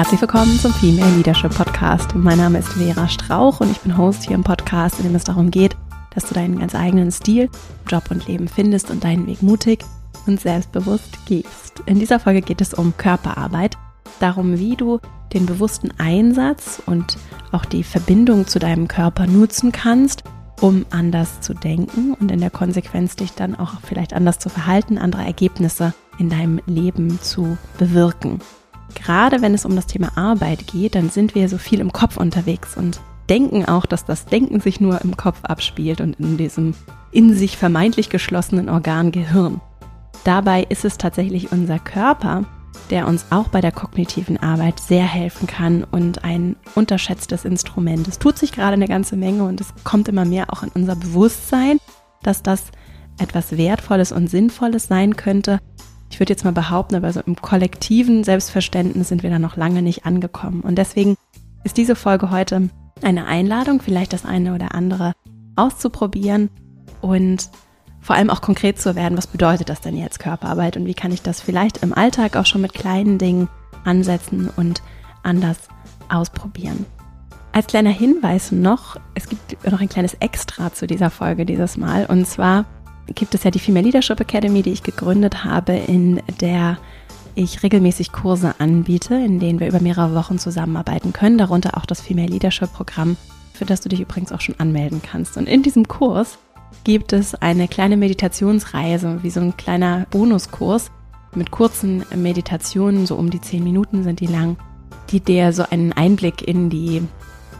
Herzlich willkommen zum Female Leadership Podcast. Mein Name ist Vera Strauch und ich bin Host hier im Podcast, in dem es darum geht, dass du deinen ganz eigenen Stil, Job und Leben findest und deinen Weg mutig und selbstbewusst gehst. In dieser Folge geht es um Körperarbeit, darum, wie du den bewussten Einsatz und auch die Verbindung zu deinem Körper nutzen kannst, um anders zu denken und in der Konsequenz dich dann auch vielleicht anders zu verhalten, andere Ergebnisse in deinem Leben zu bewirken. Gerade wenn es um das Thema Arbeit geht, dann sind wir so viel im Kopf unterwegs und denken auch, dass das Denken sich nur im Kopf abspielt und in diesem in sich vermeintlich geschlossenen Organ Gehirn. Dabei ist es tatsächlich unser Körper, der uns auch bei der kognitiven Arbeit sehr helfen kann und ein unterschätztes Instrument. Es tut sich gerade eine ganze Menge und es kommt immer mehr auch in unser Bewusstsein, dass das etwas Wertvolles und Sinnvolles sein könnte. Ich würde jetzt mal behaupten, aber so im kollektiven Selbstverständnis sind wir da noch lange nicht angekommen. Und deswegen ist diese Folge heute eine Einladung, vielleicht das eine oder andere auszuprobieren und vor allem auch konkret zu werden, was bedeutet das denn jetzt Körperarbeit und wie kann ich das vielleicht im Alltag auch schon mit kleinen Dingen ansetzen und anders ausprobieren. Als kleiner Hinweis noch, es gibt noch ein kleines Extra zu dieser Folge dieses Mal und zwar gibt es ja die Female Leadership Academy, die ich gegründet habe, in der ich regelmäßig Kurse anbiete, in denen wir über mehrere Wochen zusammenarbeiten können, darunter auch das Female Leadership Programm, für das du dich übrigens auch schon anmelden kannst. Und in diesem Kurs gibt es eine kleine Meditationsreise, wie so ein kleiner Bonuskurs mit kurzen Meditationen, so um die zehn Minuten sind die lang, die dir so einen Einblick in die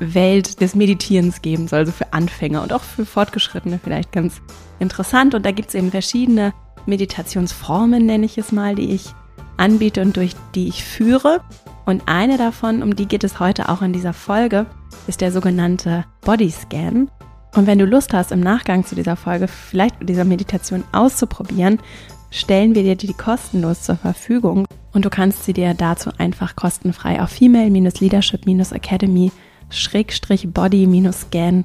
Welt des Meditierens geben soll, also für Anfänger und auch für Fortgeschrittene vielleicht ganz interessant. Und da gibt es eben verschiedene Meditationsformen, nenne ich es mal, die ich anbiete und durch die ich führe. Und eine davon, um die geht es heute auch in dieser Folge, ist der sogenannte Bodyscan. Und wenn du Lust hast, im Nachgang zu dieser Folge vielleicht dieser Meditation auszuprobieren, stellen wir dir die kostenlos zur Verfügung und du kannst sie dir dazu einfach kostenfrei auf female-leadership-academy-body-scan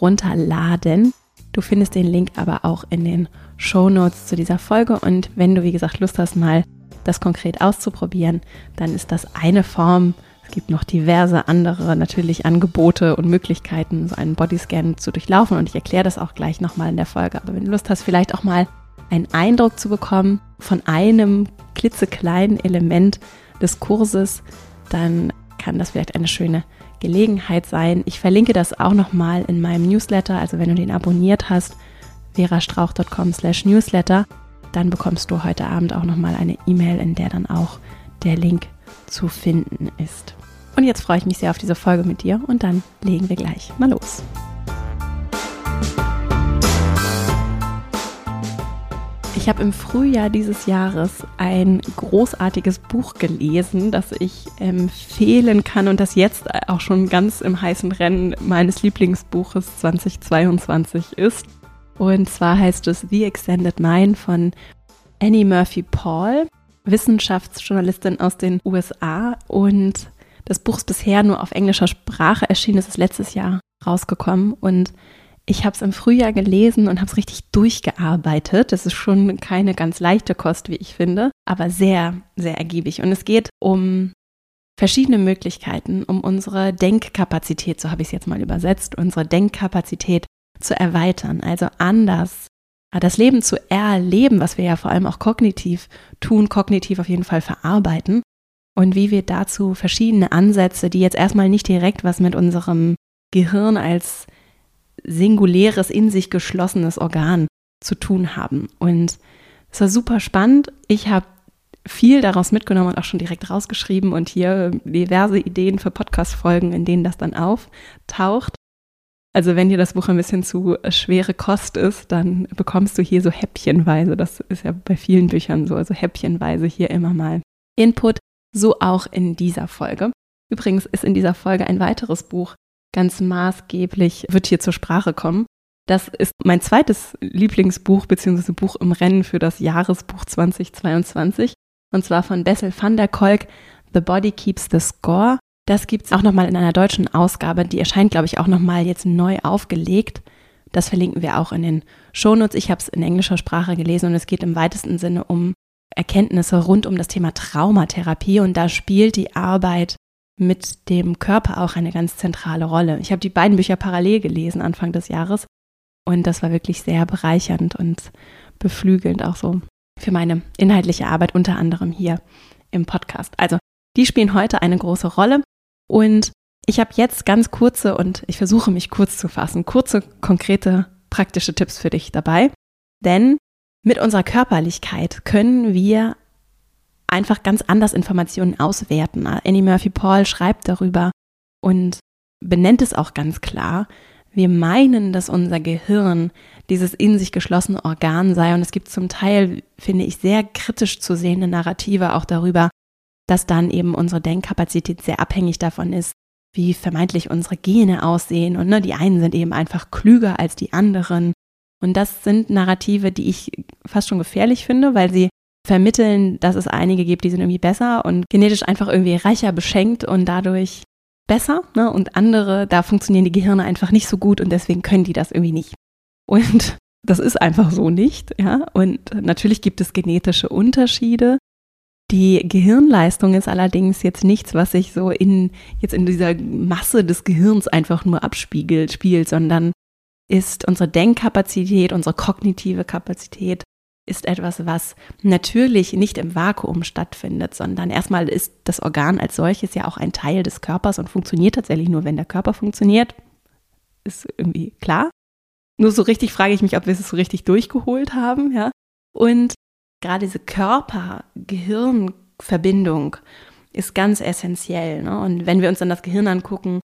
runterladen. Du findest den Link aber auch in den Show Notes zu dieser Folge. Und wenn du, wie gesagt, Lust hast, mal das konkret auszuprobieren, dann ist das eine Form. Es gibt noch diverse andere natürlich Angebote und Möglichkeiten, so einen Bodyscan zu durchlaufen. Und ich erkläre das auch gleich nochmal in der Folge. Aber wenn du Lust hast, vielleicht auch mal einen Eindruck zu bekommen von einem klitzekleinen Element des Kurses, dann kann das vielleicht eine schöne Gelegenheit sein. Ich verlinke das auch nochmal in meinem Newsletter, also wenn du den abonniert hast, verastrauch.com slash newsletter, dann bekommst du heute Abend auch nochmal eine E-Mail, in der dann auch der Link zu finden ist. Und jetzt freue ich mich sehr auf diese Folge mit dir und dann legen wir gleich mal los. Ich habe im Frühjahr dieses Jahres ein großartiges Buch gelesen, das ich empfehlen kann und das jetzt auch schon ganz im heißen Rennen meines Lieblingsbuches 2022 ist. Und zwar heißt es The Extended Mind von Annie Murphy Paul. Wissenschaftsjournalistin aus den USA und das Buch ist bisher nur auf englischer Sprache erschienen, es ist letztes Jahr rausgekommen und ich habe es im Frühjahr gelesen und habe es richtig durchgearbeitet. Das ist schon keine ganz leichte Kost, wie ich finde, aber sehr, sehr ergiebig. Und es geht um verschiedene Möglichkeiten, um unsere Denkkapazität, so habe ich es jetzt mal übersetzt, unsere Denkkapazität zu erweitern, also anders das Leben zu erleben, was wir ja vor allem auch kognitiv tun, kognitiv auf jeden Fall verarbeiten und wie wir dazu verschiedene Ansätze, die jetzt erstmal nicht direkt was mit unserem Gehirn als singuläres, in sich geschlossenes Organ zu tun haben. Und es war super spannend. Ich habe viel daraus mitgenommen und auch schon direkt rausgeschrieben und hier diverse Ideen für Podcast-Folgen, in denen das dann auftaucht. Also wenn dir das Buch ein bisschen zu schwere Kost ist, dann bekommst du hier so häppchenweise, das ist ja bei vielen Büchern so, also häppchenweise hier immer mal Input, so auch in dieser Folge. Übrigens ist in dieser Folge ein weiteres Buch ganz maßgeblich, wird hier zur Sprache kommen. Das ist mein zweites Lieblingsbuch bzw. Buch im Rennen für das Jahresbuch 2022 und zwar von Bessel van der Kolk, The Body Keeps the Score. Das gibt es auch nochmal in einer deutschen Ausgabe. Die erscheint, glaube ich, auch nochmal jetzt neu aufgelegt. Das verlinken wir auch in den Shownotes. Ich habe es in englischer Sprache gelesen und es geht im weitesten Sinne um Erkenntnisse rund um das Thema Traumatherapie. Und da spielt die Arbeit mit dem Körper auch eine ganz zentrale Rolle. Ich habe die beiden Bücher parallel gelesen Anfang des Jahres und das war wirklich sehr bereichernd und beflügelnd auch so für meine inhaltliche Arbeit unter anderem hier im Podcast. Also die spielen heute eine große Rolle und ich habe jetzt ganz kurze und ich versuche mich kurz zu fassen, kurze, konkrete, praktische Tipps für dich dabei. Denn mit unserer Körperlichkeit können wir einfach ganz anders Informationen auswerten. Annie Murphy Paul schreibt darüber und benennt es auch ganz klar. Wir meinen, dass unser Gehirn dieses in sich geschlossene Organ sei und es gibt zum Teil, finde ich, sehr kritisch zu sehende Narrative auch darüber, dass dann eben unsere Denkkapazität sehr abhängig davon ist, wie vermeintlich unsere Gene aussehen. Und ne, die einen sind eben einfach klüger als die anderen. Und das sind Narrative, die ich fast schon gefährlich finde, weil sie vermitteln, dass es einige gibt, die sind irgendwie besser und genetisch einfach irgendwie reicher beschenkt und dadurch besser. Ne? Und andere, da funktionieren die Gehirne einfach nicht so gut und deswegen können die das irgendwie nicht. Und das ist einfach so nicht, ja. Und natürlich gibt es genetische Unterschiede. Die Gehirnleistung ist allerdings jetzt nichts, was sich so in, jetzt in dieser Masse des Gehirns einfach nur abspiegelt, spielt, sondern ist unsere Denkkapazität, unsere kognitive Kapazität ist etwas, was natürlich nicht im Vakuum stattfindet, sondern erstmal ist das Organ als solches ja auch ein Teil des Körpers und funktioniert tatsächlich nur, wenn der Körper funktioniert. Ist irgendwie klar. Nur so richtig frage ich mich, ob wir es so richtig durchgeholt haben, ja. Und gerade diese Körper-Gehirn-Verbindung ist ganz essentiell. Ne? Und wenn wir uns dann das Gehirn angucken,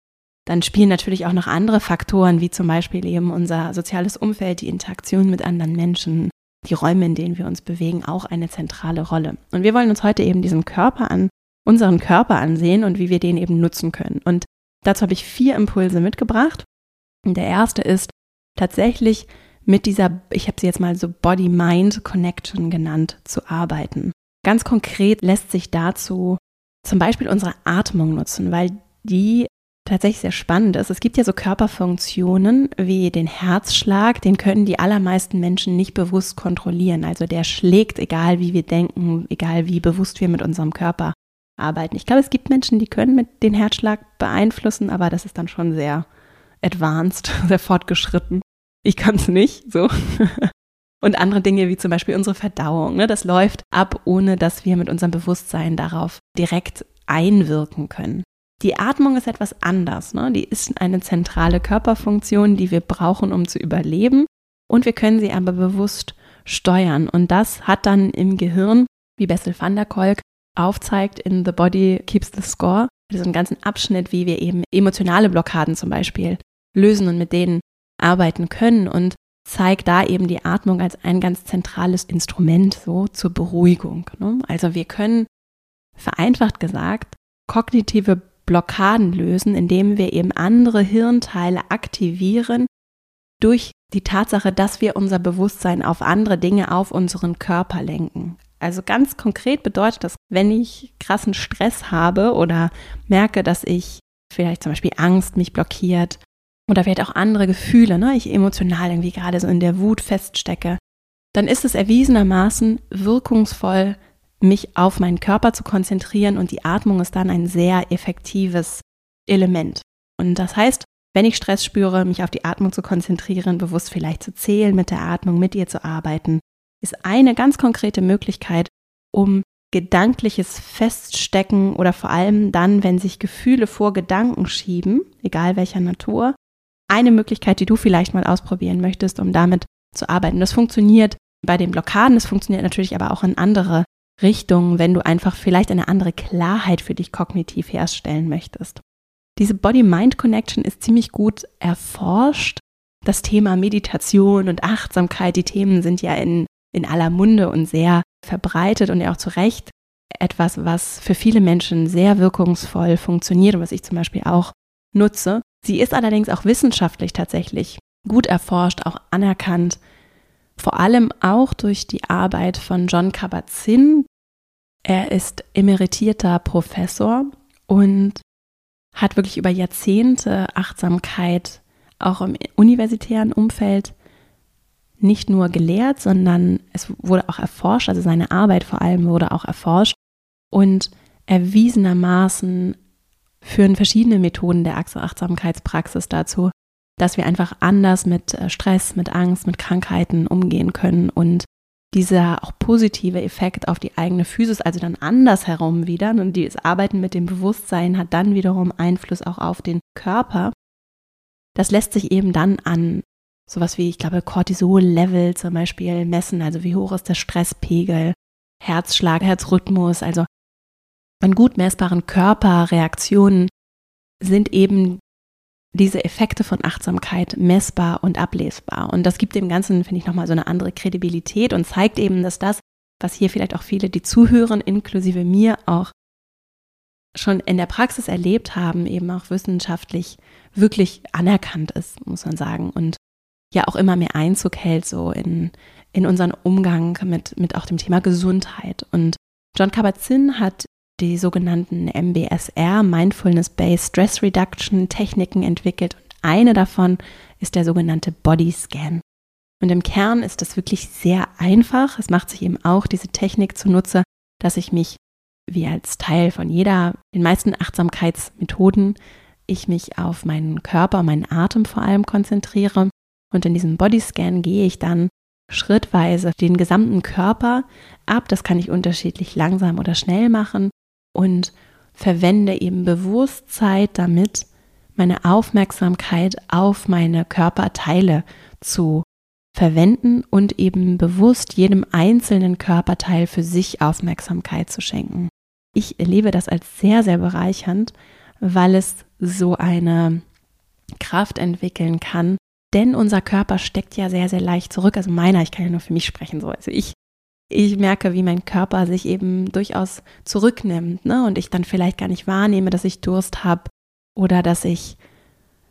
dann spielen natürlich auch noch andere Faktoren, wie zum Beispiel eben unser soziales Umfeld, die Interaktion mit anderen Menschen, die Räume, in denen wir uns bewegen, auch eine zentrale Rolle. Und wir wollen uns heute eben diesen Körper an, unseren Körper ansehen und wie wir den eben nutzen können. Und dazu habe ich vier Impulse mitgebracht. Und der erste ist tatsächlich mit dieser, ich habe sie jetzt mal so Body-Mind-Connection genannt, zu arbeiten. Ganz konkret lässt sich dazu zum Beispiel unsere Atmung nutzen, weil die tatsächlich sehr spannend ist. Es gibt ja so Körperfunktionen wie den Herzschlag, den können die allermeisten Menschen nicht bewusst kontrollieren. Also der schlägt, egal wie wir denken, egal wie bewusst wir mit unserem Körper arbeiten. Ich glaube, es gibt Menschen, die können mit den Herzschlag beeinflussen, aber das ist dann schon sehr advanced, sehr fortgeschritten. Ich kann es nicht, so. Und andere Dinge wie zum Beispiel unsere Verdauung, ne, das läuft ab, ohne dass wir mit unserem Bewusstsein darauf direkt einwirken können. Die Atmung ist etwas anders. Ne? Die ist eine zentrale Körperfunktion, die wir brauchen, um zu überleben. Und wir können sie aber bewusst steuern. Und das hat dann im Gehirn, wie Bessel van der Kolk aufzeigt in The Body Keeps the Score, diesen ganzen Abschnitt, wie wir eben emotionale Blockaden zum Beispiel lösen und mit denen arbeiten können und zeigt da eben die Atmung als ein ganz zentrales Instrument so zur Beruhigung. Ne? Also wir können vereinfacht gesagt kognitive Blockaden lösen, indem wir eben andere Hirnteile aktivieren durch die Tatsache, dass wir unser Bewusstsein auf andere Dinge, auf unseren Körper lenken. Also ganz konkret bedeutet das, wenn ich krassen Stress habe oder merke, dass ich vielleicht zum Beispiel Angst mich blockiert oder vielleicht auch andere Gefühle, ne, ich emotional irgendwie gerade so in der Wut feststecke, dann ist es erwiesenermaßen wirkungsvoll, mich auf meinen Körper zu konzentrieren und die Atmung ist dann ein sehr effektives Element. Und das heißt, wenn ich Stress spüre, mich auf die Atmung zu konzentrieren, bewusst vielleicht zu zählen mit der Atmung, mit ihr zu arbeiten, ist eine ganz konkrete Möglichkeit, um gedankliches Feststecken oder vor allem dann, wenn sich Gefühle vor Gedanken schieben, egal welcher Natur, eine Möglichkeit, die du vielleicht mal ausprobieren möchtest, um damit zu arbeiten. Das funktioniert bei den Blockaden, das funktioniert natürlich aber auch in andere Richtungen, wenn du einfach vielleicht eine andere Klarheit für dich kognitiv herstellen möchtest. Diese Body-Mind-Connection ist ziemlich gut erforscht. Das Thema Meditation und Achtsamkeit, die Themen sind ja in, in aller Munde und sehr verbreitet und ja auch zu Recht etwas, was für viele Menschen sehr wirkungsvoll funktioniert und was ich zum Beispiel auch nutze. Sie ist allerdings auch wissenschaftlich tatsächlich gut erforscht, auch anerkannt, vor allem auch durch die Arbeit von John Kabat-Zinn. Er ist emeritierter Professor und hat wirklich über Jahrzehnte Achtsamkeit auch im universitären Umfeld nicht nur gelehrt, sondern es wurde auch erforscht, also seine Arbeit vor allem wurde auch erforscht und erwiesenermaßen führen verschiedene Methoden der Achtsamkeitspraxis dazu, dass wir einfach anders mit äh, Stress, mit Angst, mit Krankheiten umgehen können und dieser auch positive Effekt auf die eigene Physis, also dann andersherum wieder, und das Arbeiten mit dem Bewusstsein hat dann wiederum Einfluss auch auf den Körper. Das lässt sich eben dann an sowas wie, ich glaube, Cortisol-Level zum Beispiel messen, also wie hoch ist der Stresspegel, Herzschlag, Herzrhythmus, also an gut messbaren Körperreaktionen sind eben diese Effekte von Achtsamkeit messbar und ablesbar. Und das gibt dem Ganzen, finde ich, nochmal so eine andere Kredibilität und zeigt eben, dass das, was hier vielleicht auch viele, die zuhören, inklusive mir auch schon in der Praxis erlebt haben, eben auch wissenschaftlich wirklich anerkannt ist, muss man sagen. Und ja auch immer mehr Einzug hält, so in, in unseren Umgang mit, mit auch dem Thema Gesundheit. Und John Kabat-Zinn hat die sogenannten MBSR, Mindfulness-Based Stress Reduction Techniken entwickelt. Und eine davon ist der sogenannte Body Scan. Und im Kern ist das wirklich sehr einfach. Es macht sich eben auch diese Technik zunutze, dass ich mich wie als Teil von jeder, den meisten Achtsamkeitsmethoden, ich mich auf meinen Körper, meinen Atem vor allem konzentriere. Und in diesem Bodyscan gehe ich dann schrittweise den gesamten Körper ab. Das kann ich unterschiedlich langsam oder schnell machen und verwende eben bewusst Zeit damit, meine Aufmerksamkeit auf meine Körperteile zu verwenden und eben bewusst jedem einzelnen Körperteil für sich Aufmerksamkeit zu schenken. Ich erlebe das als sehr, sehr bereichernd, weil es so eine Kraft entwickeln kann, denn unser Körper steckt ja sehr, sehr leicht zurück. Also meiner, ich kann ja nur für mich sprechen. So. Also ich ich merke, wie mein Körper sich eben durchaus zurücknimmt ne? und ich dann vielleicht gar nicht wahrnehme, dass ich Durst habe oder dass ich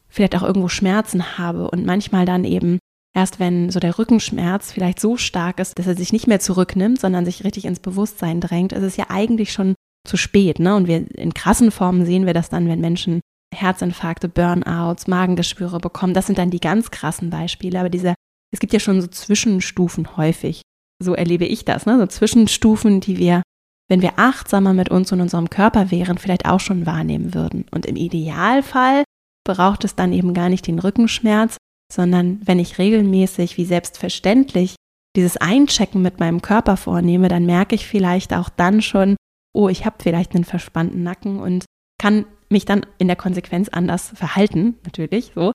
vielleicht auch irgendwo Schmerzen habe und manchmal dann eben erst wenn so der Rückenschmerz vielleicht so stark ist, dass er sich nicht mehr zurücknimmt, sondern sich richtig ins Bewusstsein drängt, ist es ja eigentlich schon zu spät. Ne? Und wir in krassen Formen sehen wir das dann, wenn Menschen Herzinfarkte, Burnouts, Magengeschwüre bekommen. Das sind dann die ganz krassen Beispiele. Aber dieser, es gibt ja schon so Zwischenstufen häufig so erlebe ich das, ne? so Zwischenstufen, die wir, wenn wir achtsamer mit uns und unserem Körper wären, vielleicht auch schon wahrnehmen würden. Und im Idealfall braucht es dann eben gar nicht den Rückenschmerz, sondern wenn ich regelmäßig wie selbstverständlich dieses Einchecken mit meinem Körper vornehme, dann merke ich vielleicht auch dann schon, oh, ich habe vielleicht einen verspannten Nacken und kann mich dann in der Konsequenz anders verhalten, natürlich so.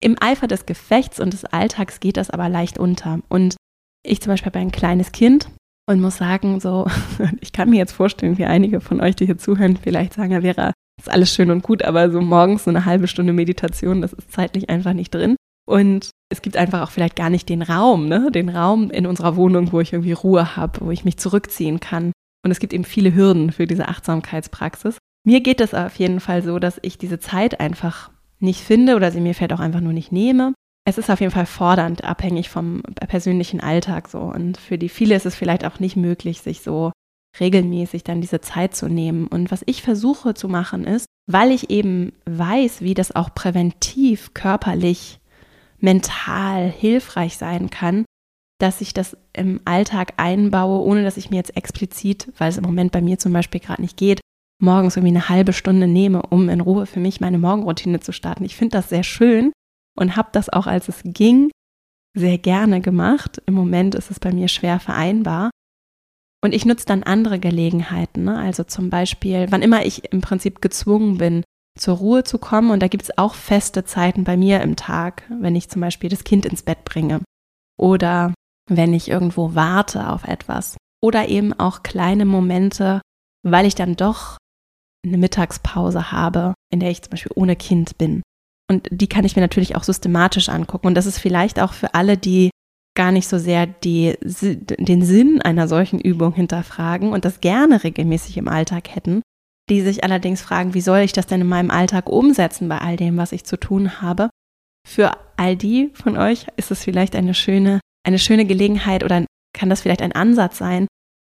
Im Eifer des Gefechts und des Alltags geht das aber leicht unter. Und ich zum Beispiel habe ein kleines Kind und muss sagen, so, ich kann mir jetzt vorstellen, wie einige von euch, die hier zuhören, vielleicht sagen, ja, Vera, ist alles schön und gut, aber so morgens so eine halbe Stunde Meditation, das ist zeitlich einfach nicht drin. Und es gibt einfach auch vielleicht gar nicht den Raum, ne? Den Raum in unserer Wohnung, wo ich irgendwie Ruhe habe, wo ich mich zurückziehen kann. Und es gibt eben viele Hürden für diese Achtsamkeitspraxis. Mir geht es auf jeden Fall so, dass ich diese Zeit einfach nicht finde oder sie mir vielleicht auch einfach nur nicht nehme es ist auf jeden Fall fordernd, abhängig vom persönlichen Alltag so. Und für die viele ist es vielleicht auch nicht möglich, sich so regelmäßig dann diese Zeit zu nehmen. Und was ich versuche zu machen ist, weil ich eben weiß, wie das auch präventiv, körperlich, mental hilfreich sein kann, dass ich das im Alltag einbaue, ohne dass ich mir jetzt explizit, weil es im Moment bei mir zum Beispiel gerade nicht geht, morgens irgendwie eine halbe Stunde nehme, um in Ruhe für mich meine Morgenroutine zu starten. Ich finde das sehr schön, und habe das auch, als es ging, sehr gerne gemacht. Im Moment ist es bei mir schwer vereinbar. Und ich nutze dann andere Gelegenheiten, ne? also zum Beispiel, wann immer ich im Prinzip gezwungen bin, zur Ruhe zu kommen. Und da gibt es auch feste Zeiten bei mir im Tag, wenn ich zum Beispiel das Kind ins Bett bringe oder wenn ich irgendwo warte auf etwas oder eben auch kleine Momente, weil ich dann doch eine Mittagspause habe, in der ich zum Beispiel ohne Kind bin und die kann ich mir natürlich auch systematisch angucken. Und das ist vielleicht auch für alle, die gar nicht so sehr die, den Sinn einer solchen Übung hinterfragen und das gerne regelmäßig im Alltag hätten, die sich allerdings fragen, wie soll ich das denn in meinem Alltag umsetzen bei all dem, was ich zu tun habe. Für all die von euch ist es vielleicht eine schöne, eine schöne Gelegenheit oder kann das vielleicht ein Ansatz sein,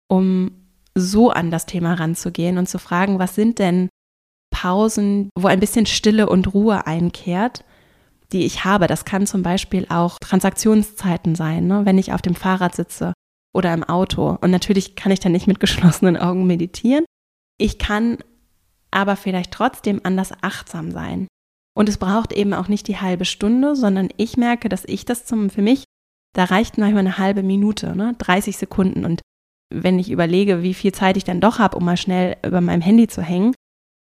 um so an das Thema ranzugehen und zu fragen, was sind denn Pausen, wo ein bisschen Stille und Ruhe einkehrt, die ich habe. Das kann zum Beispiel auch Transaktionszeiten sein, ne? wenn ich auf dem Fahrrad sitze oder im Auto. Und natürlich kann ich dann nicht mit geschlossenen Augen meditieren. Ich kann aber vielleicht trotzdem anders achtsam sein. Und es braucht eben auch nicht die halbe Stunde, sondern ich merke, dass ich das zum, für mich, da reicht manchmal eine halbe Minute, ne? 30 Sekunden. Und wenn ich überlege, wie viel Zeit ich dann doch habe, um mal schnell über meinem Handy zu hängen,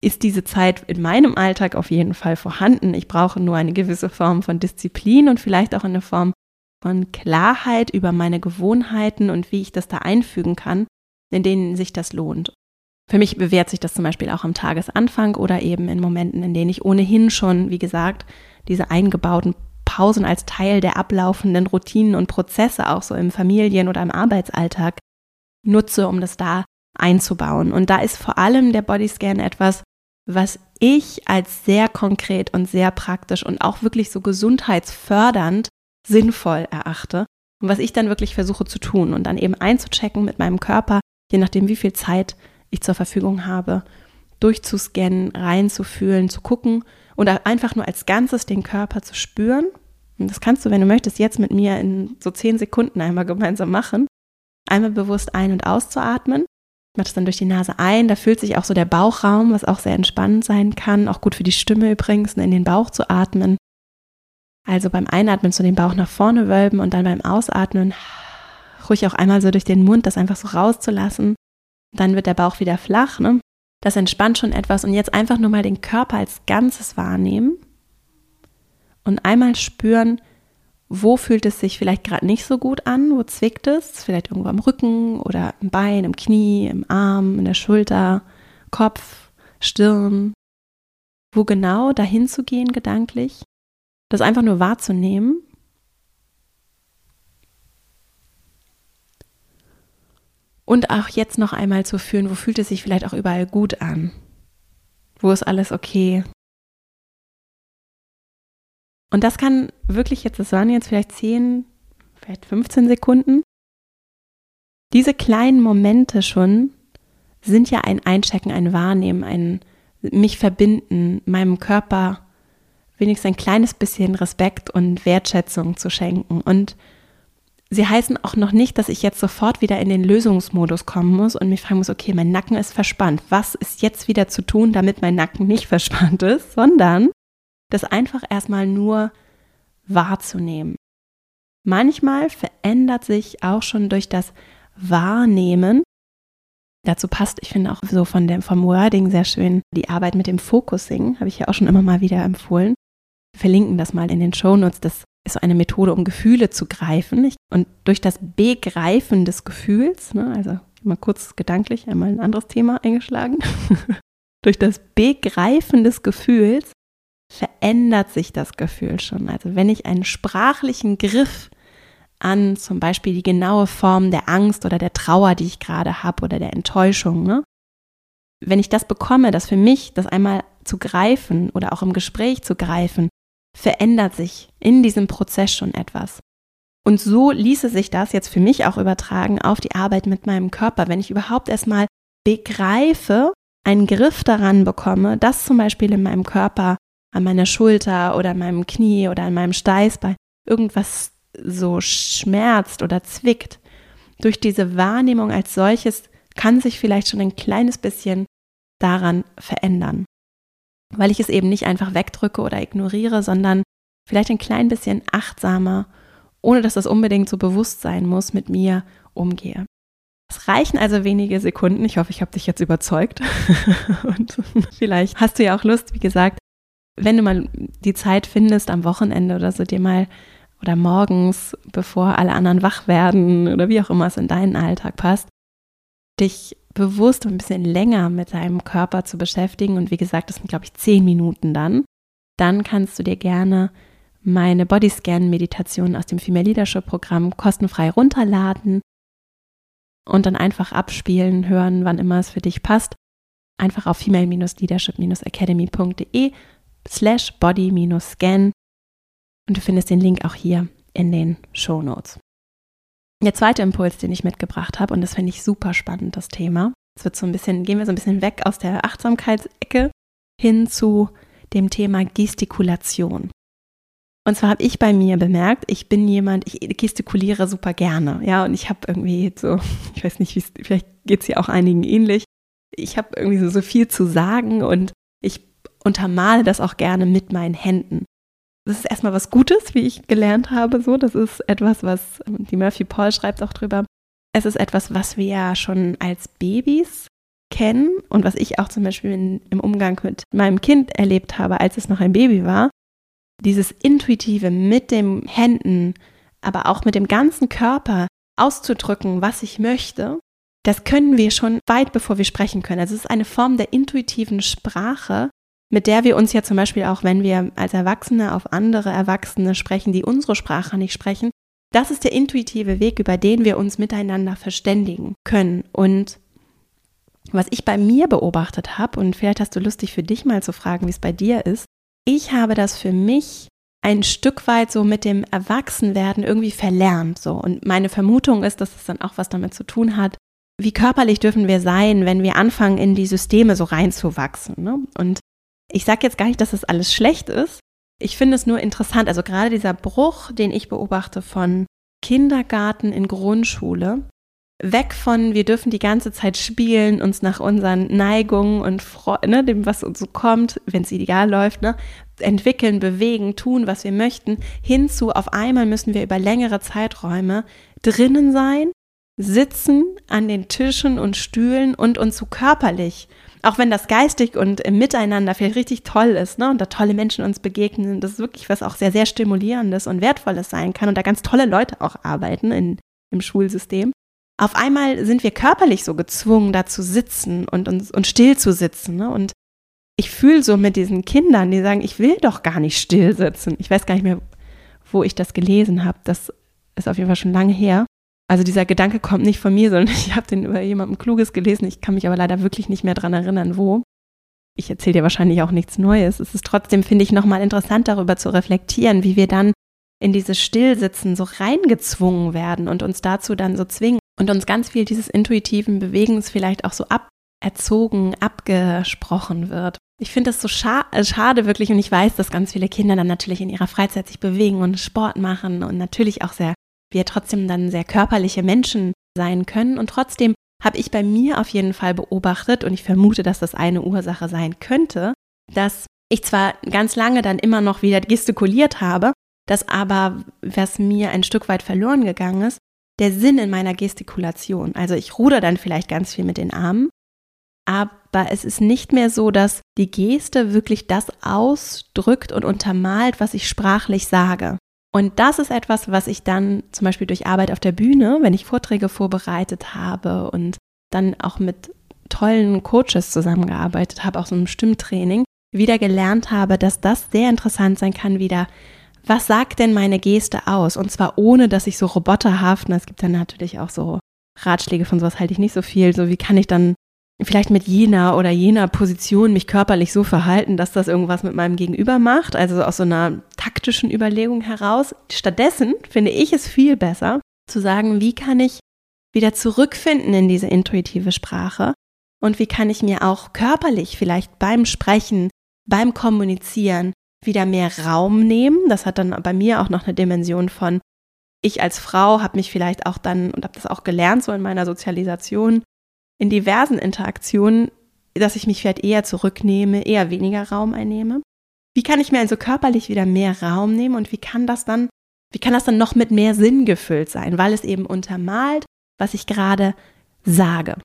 ist diese Zeit in meinem Alltag auf jeden Fall vorhanden. Ich brauche nur eine gewisse Form von Disziplin und vielleicht auch eine Form von Klarheit über meine Gewohnheiten und wie ich das da einfügen kann, in denen sich das lohnt. Für mich bewährt sich das zum Beispiel auch am Tagesanfang oder eben in Momenten, in denen ich ohnehin schon, wie gesagt, diese eingebauten Pausen als Teil der ablaufenden Routinen und Prozesse auch so im Familien- oder im Arbeitsalltag nutze, um das da einzubauen. Und da ist vor allem der Bodyscan etwas, was ich als sehr konkret und sehr praktisch und auch wirklich so gesundheitsfördernd sinnvoll erachte und was ich dann wirklich versuche zu tun und dann eben einzuchecken mit meinem Körper, je nachdem, wie viel Zeit ich zur Verfügung habe, durchzuscannen, reinzufühlen, zu gucken und einfach nur als Ganzes den Körper zu spüren. Und das kannst du, wenn du möchtest, jetzt mit mir in so zehn Sekunden einmal gemeinsam machen. Einmal bewusst ein- und auszuatmen mache das dann durch die Nase ein. Da fühlt sich auch so der Bauchraum, was auch sehr entspannend sein kann. Auch gut für die Stimme übrigens, in den Bauch zu atmen. Also beim Einatmen so den Bauch nach vorne wölben und dann beim Ausatmen ruhig auch einmal so durch den Mund das einfach so rauszulassen. Dann wird der Bauch wieder flach. Ne? Das entspannt schon etwas. Und jetzt einfach nur mal den Körper als Ganzes wahrnehmen und einmal spüren, wo fühlt es sich vielleicht gerade nicht so gut an, wo zwickt es, vielleicht irgendwo am Rücken oder im Bein, im Knie, im Arm, in der Schulter, Kopf, Stirn, wo genau dahin zu gehen gedanklich, das einfach nur wahrzunehmen. Und auch jetzt noch einmal zu fühlen, wo fühlt es sich vielleicht auch überall gut an? Wo ist alles okay? Und das kann wirklich jetzt, das waren jetzt vielleicht 10, vielleicht 15 Sekunden. Diese kleinen Momente schon sind ja ein Einchecken, ein Wahrnehmen, ein mich verbinden, meinem Körper wenigstens ein kleines bisschen Respekt und Wertschätzung zu schenken. Und sie heißen auch noch nicht, dass ich jetzt sofort wieder in den Lösungsmodus kommen muss und mich fragen muss, okay, mein Nacken ist verspannt. Was ist jetzt wieder zu tun, damit mein Nacken nicht verspannt ist? Sondern das einfach erstmal nur wahrzunehmen. Manchmal verändert sich auch schon durch das Wahrnehmen. Dazu passt, ich finde auch so von dem, vom Wording sehr schön, die Arbeit mit dem Focusing, habe ich ja auch schon immer mal wieder empfohlen. Wir verlinken das mal in den Shownotes. Das ist so eine Methode, um Gefühle zu greifen. Und durch das Begreifen des Gefühls, ne, also mal kurz gedanklich einmal ein anderes Thema eingeschlagen, durch das Begreifen des Gefühls verändert sich das Gefühl schon. Also wenn ich einen sprachlichen Griff an zum Beispiel die genaue Form der Angst oder der Trauer, die ich gerade habe oder der Enttäuschung, ne? wenn ich das bekomme, das für mich, das einmal zu greifen oder auch im Gespräch zu greifen, verändert sich in diesem Prozess schon etwas. Und so ließe sich das jetzt für mich auch übertragen auf die Arbeit mit meinem Körper, wenn ich überhaupt erstmal begreife, einen Griff daran bekomme, dass zum Beispiel in meinem Körper an meiner Schulter oder an meinem Knie oder an meinem Steißbein irgendwas so schmerzt oder zwickt, durch diese Wahrnehmung als solches kann sich vielleicht schon ein kleines bisschen daran verändern. Weil ich es eben nicht einfach wegdrücke oder ignoriere, sondern vielleicht ein klein bisschen achtsamer, ohne dass das unbedingt so bewusst sein muss, mit mir umgehe. Es reichen also wenige Sekunden. Ich hoffe, ich habe dich jetzt überzeugt. Und vielleicht hast du ja auch Lust, wie gesagt, wenn du mal die Zeit findest am Wochenende oder so, dir mal oder morgens, bevor alle anderen wach werden oder wie auch immer es in deinen Alltag passt, dich bewusst ein bisschen länger mit deinem Körper zu beschäftigen. Und wie gesagt, das sind, glaube ich, zehn Minuten dann. Dann kannst du dir gerne meine Bodyscan-Meditation aus dem Female Leadership Programm kostenfrei runterladen und dann einfach abspielen, hören, wann immer es für dich passt. Einfach auf female-leadership-academy.de slash body-scan und du findest den Link auch hier in den Show Notes. Der zweite Impuls, den ich mitgebracht habe, und das finde ich super spannend, das Thema. Es wird so ein bisschen, gehen wir so ein bisschen weg aus der Achtsamkeitsecke hin zu dem Thema Gestikulation. Und zwar habe ich bei mir bemerkt, ich bin jemand, ich gestikuliere super gerne, ja, und ich habe irgendwie so, ich weiß nicht, vielleicht geht es ja auch einigen ähnlich, ich habe irgendwie so, so viel zu sagen und ich untermale das auch gerne mit meinen Händen. Das ist erstmal was Gutes, wie ich gelernt habe. So, das ist etwas, was ähm, die Murphy Paul schreibt auch drüber. Es ist etwas, was wir ja schon als Babys kennen und was ich auch zum Beispiel in, im Umgang mit meinem Kind erlebt habe, als es noch ein Baby war. Dieses intuitive mit den Händen, aber auch mit dem ganzen Körper auszudrücken, was ich möchte, das können wir schon weit bevor wir sprechen können. Also es ist eine Form der intuitiven Sprache, mit der wir uns ja zum Beispiel auch, wenn wir als Erwachsene auf andere Erwachsene sprechen, die unsere Sprache nicht sprechen, das ist der intuitive Weg, über den wir uns miteinander verständigen können. Und was ich bei mir beobachtet habe, und vielleicht hast du lustig für dich mal zu fragen, wie es bei dir ist, ich habe das für mich ein Stück weit so mit dem Erwachsenwerden irgendwie verlernt. So. Und meine Vermutung ist, dass es dann auch was damit zu tun hat, wie körperlich dürfen wir sein, wenn wir anfangen, in die Systeme so reinzuwachsen. Ne? Und ich sage jetzt gar nicht, dass das alles schlecht ist. Ich finde es nur interessant, also gerade dieser Bruch, den ich beobachte von Kindergarten in Grundschule, weg von, wir dürfen die ganze Zeit spielen, uns nach unseren Neigungen und ne, dem, was uns so kommt, wenn es ideal läuft, ne, entwickeln, bewegen, tun, was wir möchten, hinzu, auf einmal müssen wir über längere Zeiträume drinnen sein, sitzen an den Tischen und Stühlen und uns so körperlich, auch wenn das geistig und im Miteinander vielleicht richtig toll ist, ne, und da tolle Menschen uns begegnen, das ist wirklich was auch sehr, sehr stimulierendes und wertvolles sein kann und da ganz tolle Leute auch arbeiten in, im Schulsystem. Auf einmal sind wir körperlich so gezwungen, da zu sitzen und, und, und still zu sitzen. Ne? Und ich fühle so mit diesen Kindern, die sagen, ich will doch gar nicht still sitzen. Ich weiß gar nicht mehr, wo ich das gelesen habe. Das ist auf jeden Fall schon lange her. Also dieser Gedanke kommt nicht von mir, sondern ich habe den über jemandem Kluges gelesen. Ich kann mich aber leider wirklich nicht mehr dran erinnern, wo. Ich erzähle dir wahrscheinlich auch nichts Neues. Es ist trotzdem, finde ich, nochmal interessant darüber zu reflektieren, wie wir dann in dieses Stillsitzen so reingezwungen werden und uns dazu dann so zwingen und uns ganz viel dieses intuitiven Bewegens vielleicht auch so aberzogen, abgesprochen wird. Ich finde das so scha äh, schade wirklich und ich weiß, dass ganz viele Kinder dann natürlich in ihrer Freizeit sich bewegen und Sport machen und natürlich auch sehr, wir trotzdem dann sehr körperliche Menschen sein können und trotzdem habe ich bei mir auf jeden Fall beobachtet und ich vermute, dass das eine Ursache sein könnte, dass ich zwar ganz lange dann immer noch wieder gestikuliert habe, dass aber, was mir ein Stück weit verloren gegangen ist, der Sinn in meiner Gestikulation. Also ich ruder dann vielleicht ganz viel mit den Armen, aber es ist nicht mehr so, dass die Geste wirklich das ausdrückt und untermalt, was ich sprachlich sage. Und das ist etwas, was ich dann zum Beispiel durch Arbeit auf der Bühne, wenn ich Vorträge vorbereitet habe und dann auch mit tollen Coaches zusammengearbeitet habe, auch so einem Stimmtraining, wieder gelernt habe, dass das sehr interessant sein kann, wieder was sagt denn meine Geste aus? Und zwar ohne, dass ich so roboterhaft, und es gibt dann natürlich auch so Ratschläge von sowas halte ich nicht so viel, so wie kann ich dann vielleicht mit jener oder jener Position mich körperlich so verhalten, dass das irgendwas mit meinem Gegenüber macht, also aus so einer taktischen Überlegung heraus. Stattdessen finde ich es viel besser zu sagen, wie kann ich wieder zurückfinden in diese intuitive Sprache und wie kann ich mir auch körperlich vielleicht beim Sprechen, beim Kommunizieren wieder mehr Raum nehmen. Das hat dann bei mir auch noch eine Dimension von, ich als Frau habe mich vielleicht auch dann, und habe das auch gelernt, so in meiner Sozialisation, in diversen Interaktionen, dass ich mich vielleicht eher zurücknehme, eher weniger Raum einnehme. Wie kann ich mir also körperlich wieder mehr Raum nehmen und wie kann das dann, wie kann das dann noch mit mehr Sinn gefüllt sein, weil es eben untermalt, was ich gerade sage.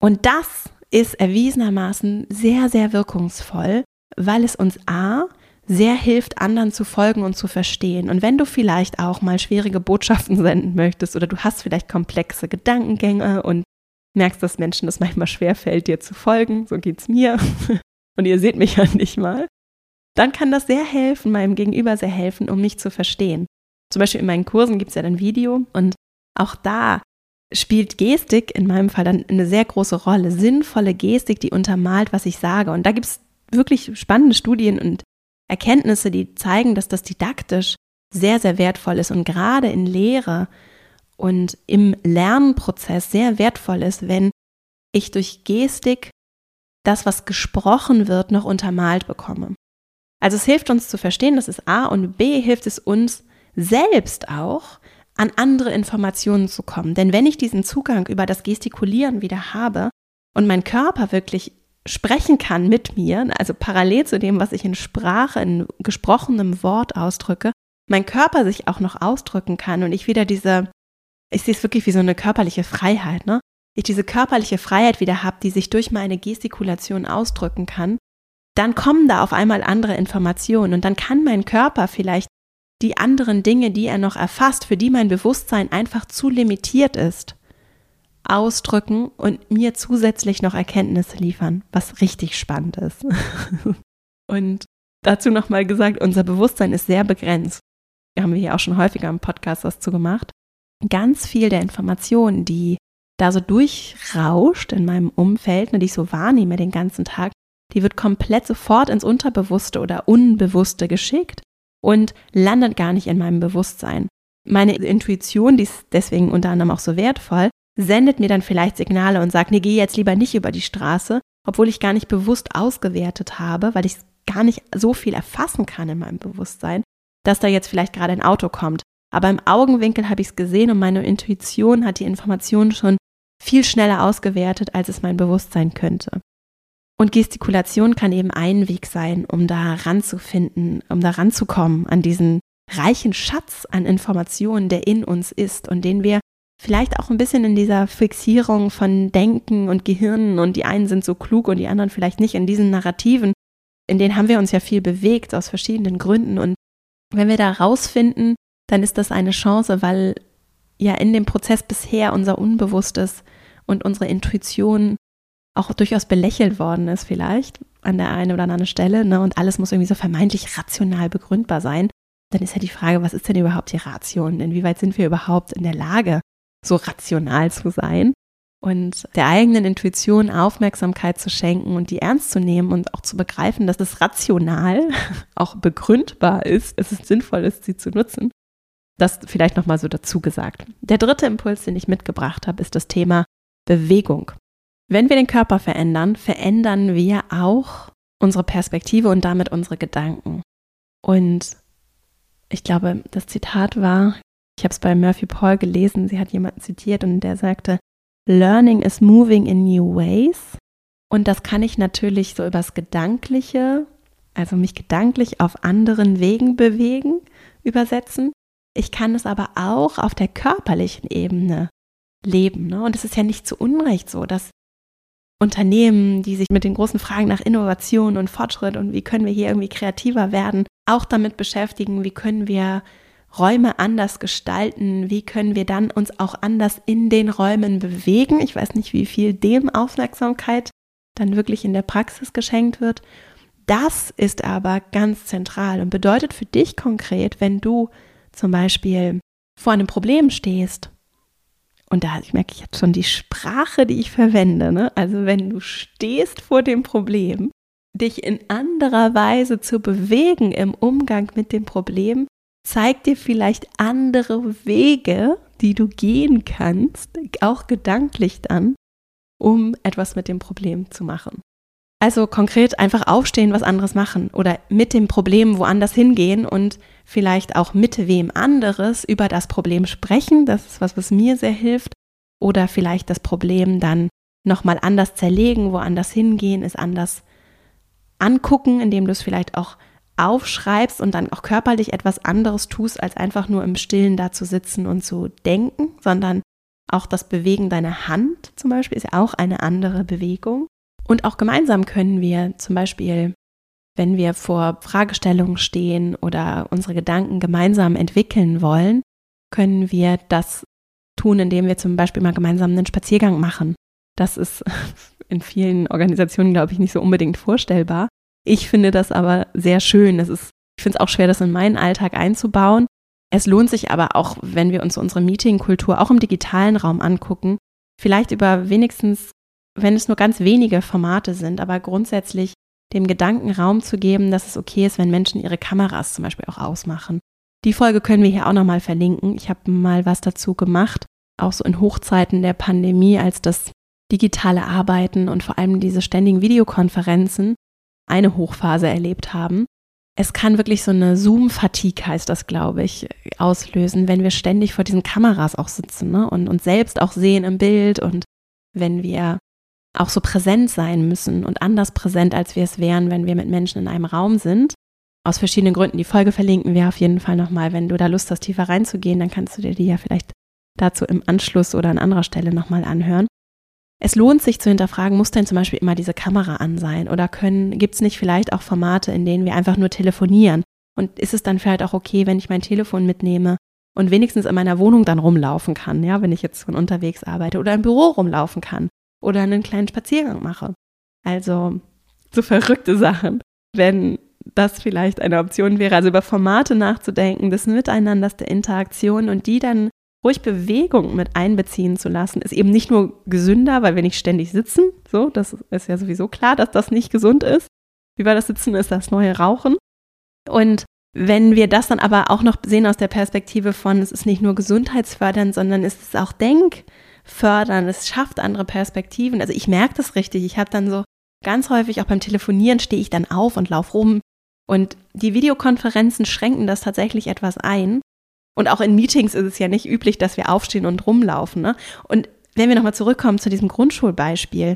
Und das ist erwiesenermaßen sehr, sehr wirkungsvoll, weil es uns A sehr hilft, anderen zu folgen und zu verstehen. Und wenn du vielleicht auch mal schwierige Botschaften senden möchtest oder du hast vielleicht komplexe Gedankengänge und merkst, dass Menschen das manchmal schwerfällt, dir zu folgen, so geht's mir. und ihr seht mich ja nicht mal. Dann kann das sehr helfen, meinem Gegenüber sehr helfen, um mich zu verstehen. Zum Beispiel in meinen Kursen gibt es ja dann Video und auch da spielt Gestik in meinem Fall dann eine sehr große Rolle. Sinnvolle Gestik, die untermalt, was ich sage. Und da gibt es wirklich spannende Studien und Erkenntnisse, die zeigen, dass das didaktisch sehr, sehr wertvoll ist und gerade in Lehre und im Lernprozess sehr wertvoll ist, wenn ich durch Gestik das, was gesprochen wird, noch untermalt bekomme. Also es hilft uns zu verstehen, das ist A und B hilft es uns selbst auch, an andere Informationen zu kommen. Denn wenn ich diesen Zugang über das Gestikulieren wieder habe und mein Körper wirklich sprechen kann mit mir, also parallel zu dem, was ich in Sprache, in gesprochenem Wort ausdrücke, mein Körper sich auch noch ausdrücken kann und ich wieder diese, ich sehe es wirklich wie so eine körperliche Freiheit, ne? Ich diese körperliche Freiheit wieder habe, die sich durch meine Gestikulation ausdrücken kann, dann kommen da auf einmal andere Informationen und dann kann mein Körper vielleicht die anderen Dinge, die er noch erfasst, für die mein Bewusstsein einfach zu limitiert ist, ausdrücken und mir zusätzlich noch Erkenntnisse liefern, was richtig spannend ist. und dazu nochmal gesagt, unser Bewusstsein ist sehr begrenzt. Wir haben hier auch schon häufiger im Podcast was zu gemacht. Ganz viel der Informationen, die da so durchrauscht in meinem Umfeld, ne, die ich so wahrnehme den ganzen Tag, die wird komplett sofort ins Unterbewusste oder Unbewusste geschickt und landet gar nicht in meinem Bewusstsein. Meine Intuition, die ist deswegen unter anderem auch so wertvoll, sendet mir dann vielleicht Signale und sagt, nee, geh jetzt lieber nicht über die Straße, obwohl ich gar nicht bewusst ausgewertet habe, weil ich gar nicht so viel erfassen kann in meinem Bewusstsein, dass da jetzt vielleicht gerade ein Auto kommt. Aber im Augenwinkel habe ich es gesehen und meine Intuition hat die Informationen schon viel schneller ausgewertet, als es mein Bewusstsein könnte. Und Gestikulation kann eben ein Weg sein, um da ranzufinden, um da ranzukommen an diesen reichen Schatz an Informationen, der in uns ist und den wir vielleicht auch ein bisschen in dieser Fixierung von Denken und Gehirnen und die einen sind so klug und die anderen vielleicht nicht in diesen Narrativen, in denen haben wir uns ja viel bewegt aus verschiedenen Gründen und wenn wir da rausfinden, dann ist das eine Chance, weil ja in dem Prozess bisher unser Unbewusstes und unsere Intuition auch durchaus belächelt worden ist vielleicht an der einen oder anderen Stelle ne? und alles muss irgendwie so vermeintlich rational begründbar sein, dann ist ja die Frage, was ist denn überhaupt die Ration? Inwieweit sind wir überhaupt in der Lage, so rational zu sein und der eigenen Intuition Aufmerksamkeit zu schenken und die ernst zu nehmen und auch zu begreifen, dass es rational auch begründbar ist, dass es sinnvoll ist, sie zu nutzen. Das vielleicht nochmal so dazu gesagt. Der dritte Impuls, den ich mitgebracht habe, ist das Thema Bewegung. Wenn wir den Körper verändern, verändern wir auch unsere Perspektive und damit unsere Gedanken. Und ich glaube, das Zitat war, ich habe es bei Murphy Paul gelesen, sie hat jemanden zitiert und der sagte, Learning is moving in new ways. Und das kann ich natürlich so übers Gedankliche, also mich gedanklich auf anderen Wegen bewegen, übersetzen. Ich kann es aber auch auf der körperlichen Ebene leben. Ne? Und es ist ja nicht zu Unrecht so, dass Unternehmen, die sich mit den großen Fragen nach Innovation und Fortschritt und wie können wir hier irgendwie kreativer werden, auch damit beschäftigen, wie können wir Räume anders gestalten, wie können wir dann uns auch anders in den Räumen bewegen. Ich weiß nicht, wie viel dem Aufmerksamkeit dann wirklich in der Praxis geschenkt wird. Das ist aber ganz zentral und bedeutet für dich konkret, wenn du zum Beispiel vor einem Problem stehst und da merke ich jetzt schon die Sprache, die ich verwende. Ne? Also wenn du stehst vor dem Problem, dich in anderer Weise zu bewegen im Umgang mit dem Problem, zeigt dir vielleicht andere Wege, die du gehen kannst, auch gedanklich dann, um etwas mit dem Problem zu machen. Also konkret einfach aufstehen, was anderes machen oder mit dem Problem woanders hingehen und vielleicht auch mit wem anderes über das Problem sprechen. Das ist was, was mir sehr hilft. Oder vielleicht das Problem dann nochmal anders zerlegen, woanders hingehen, es anders angucken, indem du es vielleicht auch aufschreibst und dann auch körperlich etwas anderes tust, als einfach nur im Stillen da zu sitzen und zu denken, sondern auch das Bewegen deiner Hand zum Beispiel ist ja auch eine andere Bewegung. Und auch gemeinsam können wir zum Beispiel, wenn wir vor Fragestellungen stehen oder unsere Gedanken gemeinsam entwickeln wollen, können wir das tun, indem wir zum Beispiel mal gemeinsam einen Spaziergang machen. Das ist in vielen Organisationen, glaube ich, nicht so unbedingt vorstellbar. Ich finde das aber sehr schön. Es ist, ich finde es auch schwer, das in meinen Alltag einzubauen. Es lohnt sich aber auch, wenn wir uns unsere Meetingkultur auch im digitalen Raum angucken, vielleicht über wenigstens wenn es nur ganz wenige Formate sind, aber grundsätzlich dem Gedanken Raum zu geben, dass es okay ist, wenn Menschen ihre Kameras zum Beispiel auch ausmachen. Die Folge können wir hier auch nochmal verlinken. Ich habe mal was dazu gemacht, auch so in Hochzeiten der Pandemie, als das digitale Arbeiten und vor allem diese ständigen Videokonferenzen eine Hochphase erlebt haben. Es kann wirklich so eine Zoom-Fatigue, heißt das, glaube ich, auslösen, wenn wir ständig vor diesen Kameras auch sitzen ne? und uns selbst auch sehen im Bild und wenn wir auch so präsent sein müssen und anders präsent, als wir es wären, wenn wir mit Menschen in einem Raum sind. Aus verschiedenen Gründen. Die Folge verlinken wir auf jeden Fall nochmal. Wenn du da Lust hast, tiefer reinzugehen, dann kannst du dir die ja vielleicht dazu im Anschluss oder an anderer Stelle nochmal anhören. Es lohnt sich zu hinterfragen, muss denn zum Beispiel immer diese Kamera an sein? Oder gibt es nicht vielleicht auch Formate, in denen wir einfach nur telefonieren? Und ist es dann vielleicht auch okay, wenn ich mein Telefon mitnehme und wenigstens in meiner Wohnung dann rumlaufen kann, ja, wenn ich jetzt von unterwegs arbeite oder im Büro rumlaufen kann oder einen kleinen Spaziergang mache? Also so verrückte Sachen, wenn das vielleicht eine Option wäre, also über Formate nachzudenken, des Miteinanders, der Interaktion und die dann ruhig Bewegung mit einbeziehen zu lassen, ist eben nicht nur gesünder, weil wir nicht ständig sitzen. So, das ist ja sowieso klar, dass das nicht gesund ist. War das Sitzen ist das neue Rauchen. Und wenn wir das dann aber auch noch sehen aus der Perspektive von, es ist nicht nur gesundheitsfördernd, sondern es ist auch denkfördernd, es schafft andere Perspektiven. Also ich merke das richtig. Ich habe dann so ganz häufig auch beim Telefonieren stehe ich dann auf und laufe rum. Und die Videokonferenzen schränken das tatsächlich etwas ein. Und auch in Meetings ist es ja nicht üblich, dass wir aufstehen und rumlaufen. Ne? Und wenn wir nochmal zurückkommen zu diesem Grundschulbeispiel,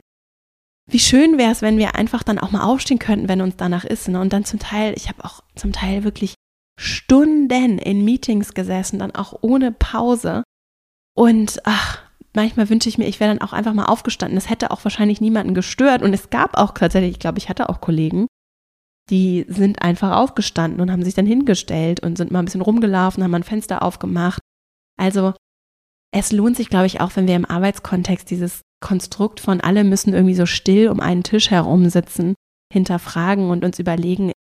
wie schön wäre es, wenn wir einfach dann auch mal aufstehen könnten, wenn uns danach ist. Ne? Und dann zum Teil, ich habe auch zum Teil wirklich Stunden in Meetings gesessen, dann auch ohne Pause. Und ach, manchmal wünsche ich mir, ich wäre dann auch einfach mal aufgestanden. Das hätte auch wahrscheinlich niemanden gestört. Und es gab auch tatsächlich, ich glaube, ich hatte auch Kollegen, die sind einfach aufgestanden und haben sich dann hingestellt und sind mal ein bisschen rumgelaufen, haben ein Fenster aufgemacht. Also es lohnt sich, glaube ich, auch, wenn wir im Arbeitskontext dieses Konstrukt von alle müssen irgendwie so still um einen Tisch herum sitzen, hinterfragen und uns überlegen,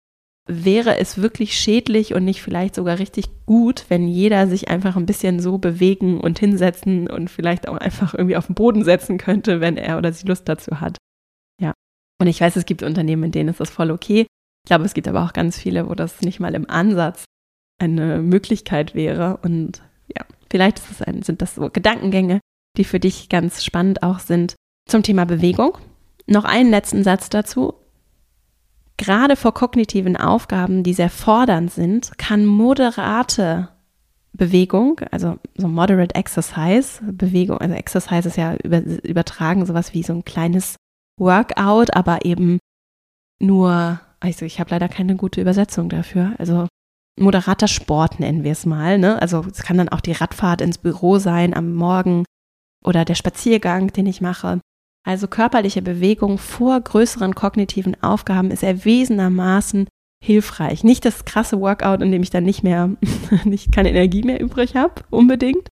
wäre es wirklich schädlich und nicht vielleicht sogar richtig gut, wenn jeder sich einfach ein bisschen so bewegen und hinsetzen und vielleicht auch einfach irgendwie auf den Boden setzen könnte, wenn er oder sie Lust dazu hat. Ja. Und ich weiß, es gibt Unternehmen, in denen ist das voll okay. Ich glaube, es gibt aber auch ganz viele, wo das nicht mal im Ansatz eine Möglichkeit wäre. Und ja, vielleicht ein, sind das so Gedankengänge, die für dich ganz spannend auch sind. Zum Thema Bewegung. Noch einen letzten Satz dazu. Gerade vor kognitiven Aufgaben, die sehr fordernd sind, kann moderate Bewegung, also so moderate exercise, Bewegung, also Exercise ist ja über, übertragen sowas wie so ein kleines Workout, aber eben nur also ich habe leider keine gute Übersetzung dafür. Also moderater Sport nennen wir es mal. Ne? Also es kann dann auch die Radfahrt ins Büro sein am Morgen oder der Spaziergang, den ich mache. Also körperliche Bewegung vor größeren kognitiven Aufgaben ist erwiesenermaßen hilfreich. Nicht das krasse Workout, in dem ich dann nicht mehr, nicht keine Energie mehr übrig habe, unbedingt,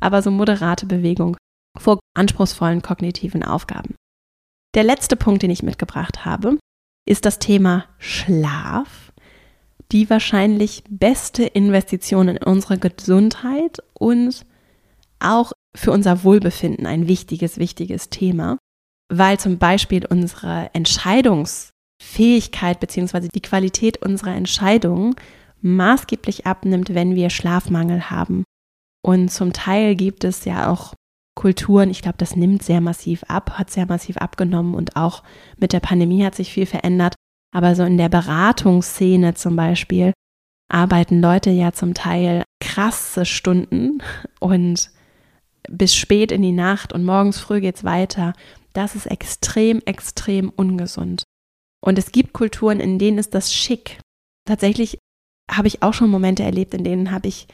aber so moderate Bewegung vor anspruchsvollen kognitiven Aufgaben. Der letzte Punkt, den ich mitgebracht habe, ist das Thema Schlaf die wahrscheinlich beste Investition in unsere Gesundheit und auch für unser Wohlbefinden ein wichtiges, wichtiges Thema, weil zum Beispiel unsere Entscheidungsfähigkeit bzw. die Qualität unserer Entscheidungen maßgeblich abnimmt, wenn wir Schlafmangel haben. Und zum Teil gibt es ja auch Kulturen, ich glaube, das nimmt sehr massiv ab, hat sehr massiv abgenommen und auch mit der Pandemie hat sich viel verändert. Aber so in der Beratungsszene zum Beispiel arbeiten Leute ja zum Teil krasse Stunden und bis spät in die Nacht und morgens früh geht's weiter. Das ist extrem, extrem ungesund. Und es gibt Kulturen, in denen ist das schick. Tatsächlich habe ich auch schon Momente erlebt, in denen habe ich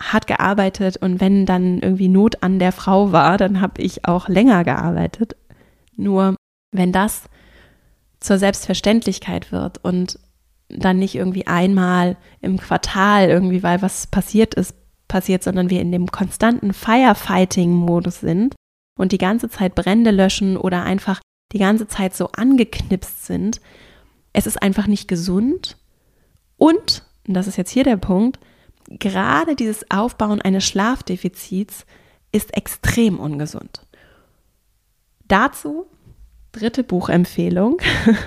hart gearbeitet und wenn dann irgendwie Not an der Frau war, dann habe ich auch länger gearbeitet. Nur wenn das zur Selbstverständlichkeit wird und dann nicht irgendwie einmal im Quartal irgendwie, weil was passiert ist, passiert, sondern wir in dem konstanten Firefighting-Modus sind und die ganze Zeit Brände löschen oder einfach die ganze Zeit so angeknipst sind. Es ist einfach nicht gesund und, und das ist jetzt hier der Punkt, gerade dieses Aufbauen eines Schlafdefizits ist extrem ungesund. Dazu dritte Buchempfehlung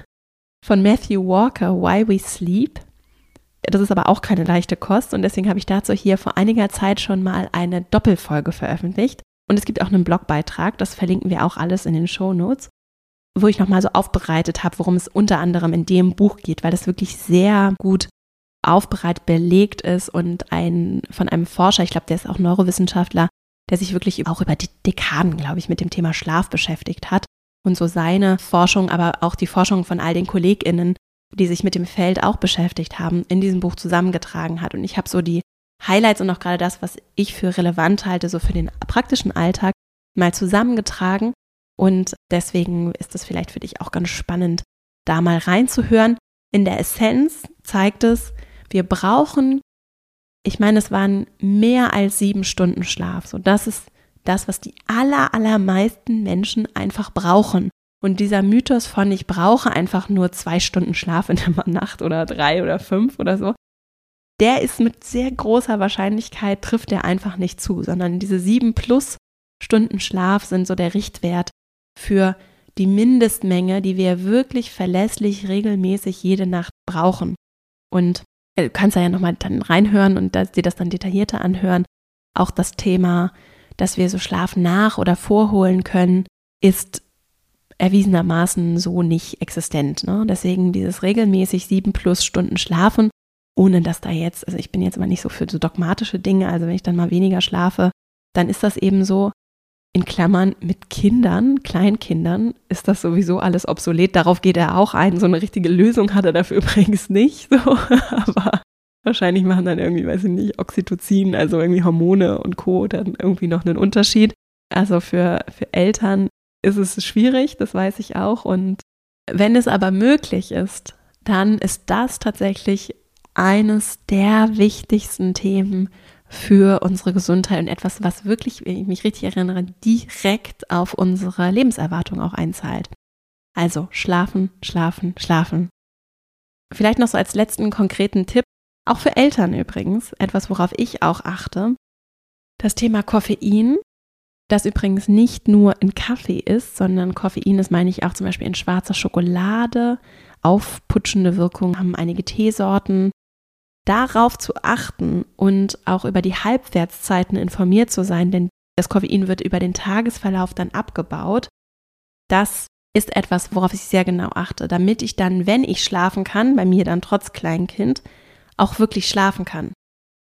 von Matthew Walker, Why We Sleep. Das ist aber auch keine leichte Kost und deswegen habe ich dazu hier vor einiger Zeit schon mal eine Doppelfolge veröffentlicht. Und es gibt auch einen Blogbeitrag, das verlinken wir auch alles in den Show Notes, wo ich nochmal so aufbereitet habe, worum es unter anderem in dem Buch geht, weil das wirklich sehr gut aufbereitet, belegt ist und ein, von einem Forscher, ich glaube, der ist auch Neurowissenschaftler, der sich wirklich auch über die Dekaden, glaube ich, mit dem Thema Schlaf beschäftigt hat und so seine Forschung, aber auch die Forschung von all den KollegInnen, die sich mit dem Feld auch beschäftigt haben, in diesem Buch zusammengetragen hat. Und ich habe so die Highlights und auch gerade das, was ich für relevant halte, so für den praktischen Alltag, mal zusammengetragen. Und deswegen ist es vielleicht für dich auch ganz spannend, da mal reinzuhören. In der Essenz zeigt es, wir brauchen, ich meine, es waren mehr als sieben Stunden Schlaf. So, das ist das, was die aller, allermeisten Menschen einfach brauchen. Und dieser Mythos von ich brauche einfach nur zwei Stunden Schlaf in der Nacht oder drei oder fünf oder so, der ist mit sehr großer Wahrscheinlichkeit, trifft der einfach nicht zu, sondern diese sieben plus Stunden Schlaf sind so der Richtwert für die Mindestmenge, die wir wirklich verlässlich regelmäßig jede Nacht brauchen. Und äh, du kannst da ja nochmal dann reinhören und dir das dann detaillierter anhören. Auch das Thema, dass wir so Schlaf nach- oder vorholen können, ist erwiesenermaßen so nicht existent. Ne? Deswegen dieses regelmäßig sieben plus Stunden schlafen, ohne dass da jetzt, also ich bin jetzt immer nicht so für so dogmatische Dinge, also wenn ich dann mal weniger schlafe, dann ist das eben so, in Klammern mit Kindern, Kleinkindern, ist das sowieso alles obsolet. Darauf geht er auch ein. So eine richtige Lösung hat er dafür übrigens nicht. So. Aber wahrscheinlich machen dann irgendwie, weiß ich nicht, Oxytocin, also irgendwie Hormone und Co. dann irgendwie noch einen Unterschied. Also für, für Eltern ist es schwierig, das weiß ich auch. Und wenn es aber möglich ist, dann ist das tatsächlich eines der wichtigsten Themen für unsere Gesundheit und etwas, was wirklich, wenn ich mich richtig erinnere, direkt auf unsere Lebenserwartung auch einzahlt. Also schlafen, schlafen, schlafen. Vielleicht noch so als letzten konkreten Tipp, auch für Eltern übrigens, etwas, worauf ich auch achte. Das Thema Koffein, das übrigens nicht nur in Kaffee ist, sondern Koffein ist, meine ich, auch zum Beispiel in schwarzer Schokolade. Aufputschende Wirkung haben einige Teesorten darauf zu achten und auch über die Halbwertszeiten informiert zu sein, denn das Koffein wird über den Tagesverlauf dann abgebaut. Das ist etwas, worauf ich sehr genau achte, damit ich dann, wenn ich schlafen kann, bei mir dann trotz Kleinkind, auch wirklich schlafen kann.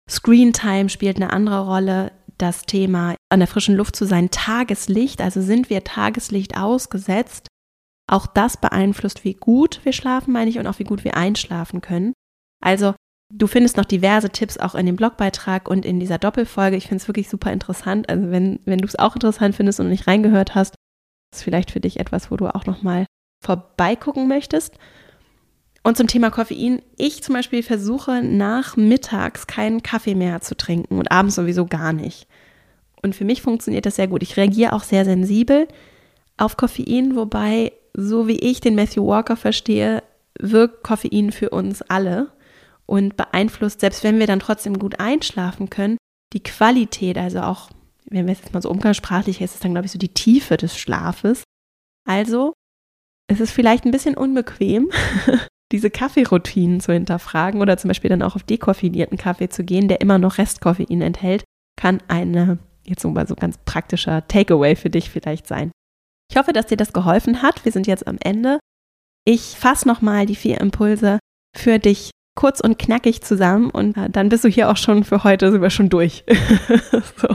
Screen Time spielt eine andere Rolle. Das Thema an der frischen Luft zu sein, Tageslicht, also sind wir Tageslicht ausgesetzt. Auch das beeinflusst, wie gut wir schlafen, meine ich, und auch wie gut wir einschlafen können. Also Du findest noch diverse Tipps auch in dem Blogbeitrag und in dieser Doppelfolge. Ich finde es wirklich super interessant. Also wenn, wenn du es auch interessant findest und nicht reingehört hast, ist vielleicht für dich etwas, wo du auch nochmal vorbeigucken möchtest. Und zum Thema Koffein. Ich zum Beispiel versuche nachmittags keinen Kaffee mehr zu trinken und abends sowieso gar nicht. Und für mich funktioniert das sehr gut. Ich reagiere auch sehr sensibel auf Koffein, wobei, so wie ich den Matthew Walker verstehe, wirkt Koffein für uns alle und beeinflusst, selbst wenn wir dann trotzdem gut einschlafen können, die Qualität, also auch, wenn wir es jetzt mal so umgangssprachlich ist es dann, glaube ich, so die Tiefe des Schlafes. Also, es ist vielleicht ein bisschen unbequem, diese Kaffeeroutinen zu hinterfragen oder zum Beispiel dann auch auf dekoffinierten Kaffee zu gehen, der immer noch Restkoffein enthält, kann eine, jetzt so mal so ganz praktischer Takeaway für dich vielleicht sein. Ich hoffe, dass dir das geholfen hat. Wir sind jetzt am Ende. Ich fasse nochmal die vier Impulse für dich kurz und knackig zusammen und äh, dann bist du hier auch schon für heute, wir schon durch. so.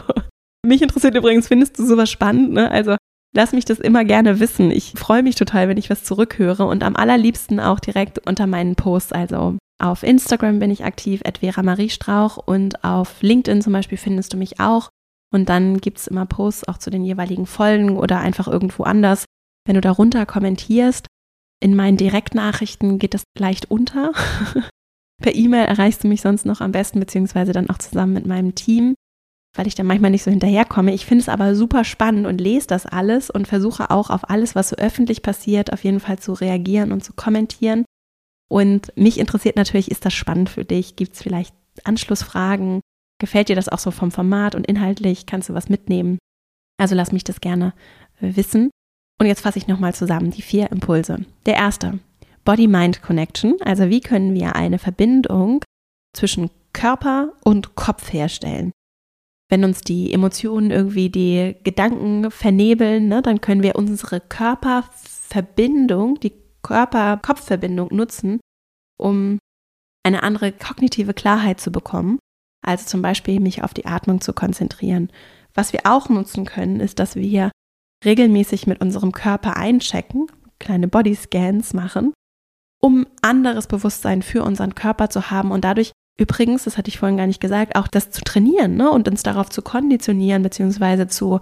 Mich interessiert übrigens, findest du sowas spannend? Ne? Also lass mich das immer gerne wissen. Ich freue mich total, wenn ich was zurückhöre und am allerliebsten auch direkt unter meinen Posts. Also auf Instagram bin ich aktiv, Vera Marie Strauch und auf LinkedIn zum Beispiel findest du mich auch. Und dann gibt es immer Posts auch zu den jeweiligen Folgen oder einfach irgendwo anders. Wenn du darunter kommentierst, in meinen Direktnachrichten geht das leicht unter. Per E-Mail erreichst du mich sonst noch am besten, beziehungsweise dann auch zusammen mit meinem Team, weil ich dann manchmal nicht so hinterherkomme. Ich finde es aber super spannend und lese das alles und versuche auch auf alles, was so öffentlich passiert, auf jeden Fall zu reagieren und zu kommentieren. Und mich interessiert natürlich, ist das spannend für dich? Gibt es vielleicht Anschlussfragen? Gefällt dir das auch so vom Format und inhaltlich? Kannst du was mitnehmen? Also lass mich das gerne wissen. Und jetzt fasse ich nochmal zusammen die vier Impulse. Der erste, Body-Mind-Connection, also wie können wir eine Verbindung zwischen Körper und Kopf herstellen. Wenn uns die Emotionen irgendwie die Gedanken vernebeln, ne, dann können wir unsere Körperverbindung, die Körper-Kopf-Verbindung nutzen, um eine andere kognitive Klarheit zu bekommen. Also zum Beispiel mich auf die Atmung zu konzentrieren. Was wir auch nutzen können, ist, dass wir regelmäßig mit unserem Körper einchecken, kleine Bodyscans machen, um anderes Bewusstsein für unseren Körper zu haben und dadurch übrigens, das hatte ich vorhin gar nicht gesagt, auch das zu trainieren ne? und uns darauf zu konditionieren, beziehungsweise zu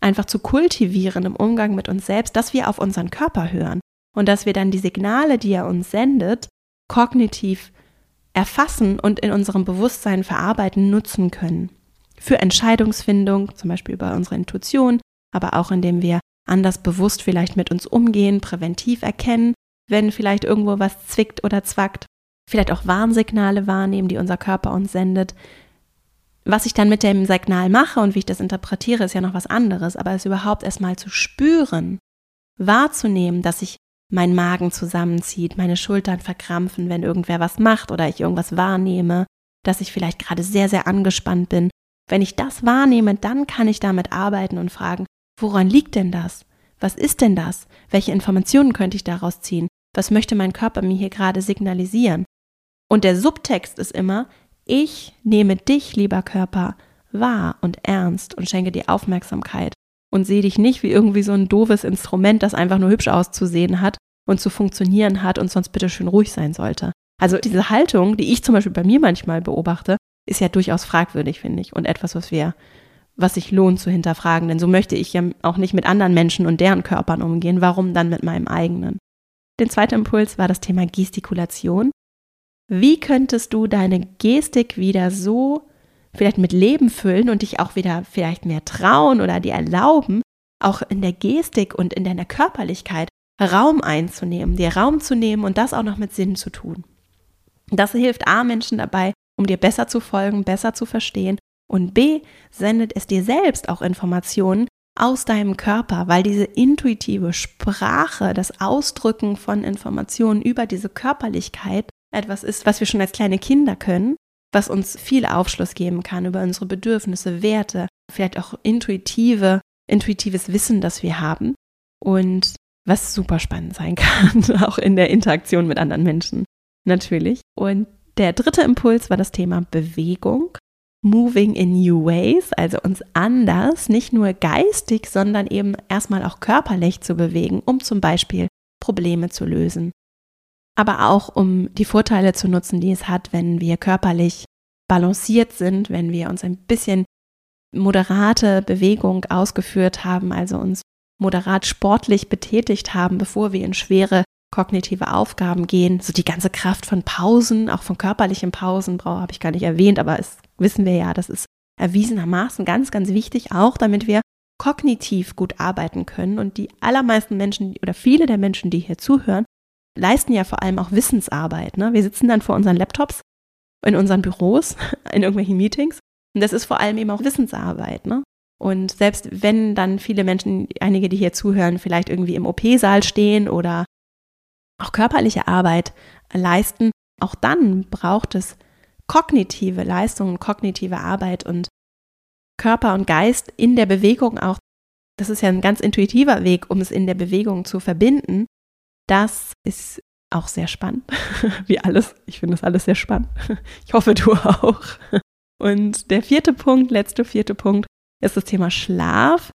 einfach zu kultivieren im Umgang mit uns selbst, dass wir auf unseren Körper hören und dass wir dann die Signale, die er uns sendet, kognitiv erfassen und in unserem Bewusstsein verarbeiten, nutzen können. Für Entscheidungsfindung, zum Beispiel über unsere Intuition, aber auch indem wir anders bewusst vielleicht mit uns umgehen, präventiv erkennen, wenn vielleicht irgendwo was zwickt oder zwackt, vielleicht auch Warnsignale wahrnehmen, die unser Körper uns sendet. Was ich dann mit dem Signal mache und wie ich das interpretiere, ist ja noch was anderes, aber es überhaupt erstmal zu spüren, wahrzunehmen, dass sich mein Magen zusammenzieht, meine Schultern verkrampfen, wenn irgendwer was macht oder ich irgendwas wahrnehme, dass ich vielleicht gerade sehr, sehr angespannt bin. Wenn ich das wahrnehme, dann kann ich damit arbeiten und fragen, woran liegt denn das? Was ist denn das? Welche Informationen könnte ich daraus ziehen? Was möchte mein Körper mir hier gerade signalisieren? Und der Subtext ist immer, ich nehme dich, lieber Körper, wahr und ernst und schenke dir Aufmerksamkeit und sehe dich nicht wie irgendwie so ein doofes Instrument, das einfach nur hübsch auszusehen hat und zu funktionieren hat und sonst bitte schön ruhig sein sollte. Also diese Haltung, die ich zum Beispiel bei mir manchmal beobachte, ist ja durchaus fragwürdig, finde ich, und etwas, was wir, was sich lohnt zu hinterfragen. Denn so möchte ich ja auch nicht mit anderen Menschen und deren Körpern umgehen. Warum dann mit meinem eigenen? Der zweite Impuls war das Thema Gestikulation. Wie könntest du deine Gestik wieder so vielleicht mit Leben füllen und dich auch wieder vielleicht mehr trauen oder dir erlauben, auch in der Gestik und in deiner Körperlichkeit Raum einzunehmen, dir Raum zu nehmen und das auch noch mit Sinn zu tun. Das hilft A Menschen dabei, um dir besser zu folgen, besser zu verstehen und B sendet es dir selbst auch Informationen aus deinem Körper, weil diese intuitive Sprache, das Ausdrücken von Informationen über diese Körperlichkeit etwas ist, was wir schon als kleine Kinder können was uns viel Aufschluss geben kann über unsere Bedürfnisse, Werte, vielleicht auch intuitive, intuitives Wissen, das wir haben und was super spannend sein kann, auch in der Interaktion mit anderen Menschen, natürlich. Und der dritte Impuls war das Thema Bewegung. Moving in New Ways, also uns anders, nicht nur geistig, sondern eben erstmal auch körperlich zu bewegen, um zum Beispiel Probleme zu lösen, aber auch um die Vorteile zu nutzen, die es hat, wenn wir körperlich balanciert sind, wenn wir uns ein bisschen moderate Bewegung ausgeführt haben, also uns moderat sportlich betätigt haben, bevor wir in schwere kognitive Aufgaben gehen. So die ganze Kraft von Pausen, auch von körperlichen Pausen, habe ich gar nicht erwähnt, aber es wissen wir ja, das ist erwiesenermaßen ganz, ganz wichtig, auch damit wir kognitiv gut arbeiten können. Und die allermeisten Menschen oder viele der Menschen, die hier zuhören, leisten ja vor allem auch Wissensarbeit. Ne? Wir sitzen dann vor unseren Laptops in unseren Büros, in irgendwelchen Meetings. Und das ist vor allem eben auch Wissensarbeit. Ne? Und selbst wenn dann viele Menschen, einige, die hier zuhören, vielleicht irgendwie im OP-Saal stehen oder auch körperliche Arbeit leisten, auch dann braucht es kognitive Leistungen, kognitive Arbeit und Körper und Geist in der Bewegung auch. Das ist ja ein ganz intuitiver Weg, um es in der Bewegung zu verbinden. Das ist auch sehr spannend. Wie alles. Ich finde das alles sehr spannend. Ich hoffe, du auch. Und der vierte Punkt, letzte vierte Punkt, ist das Thema Schlaf.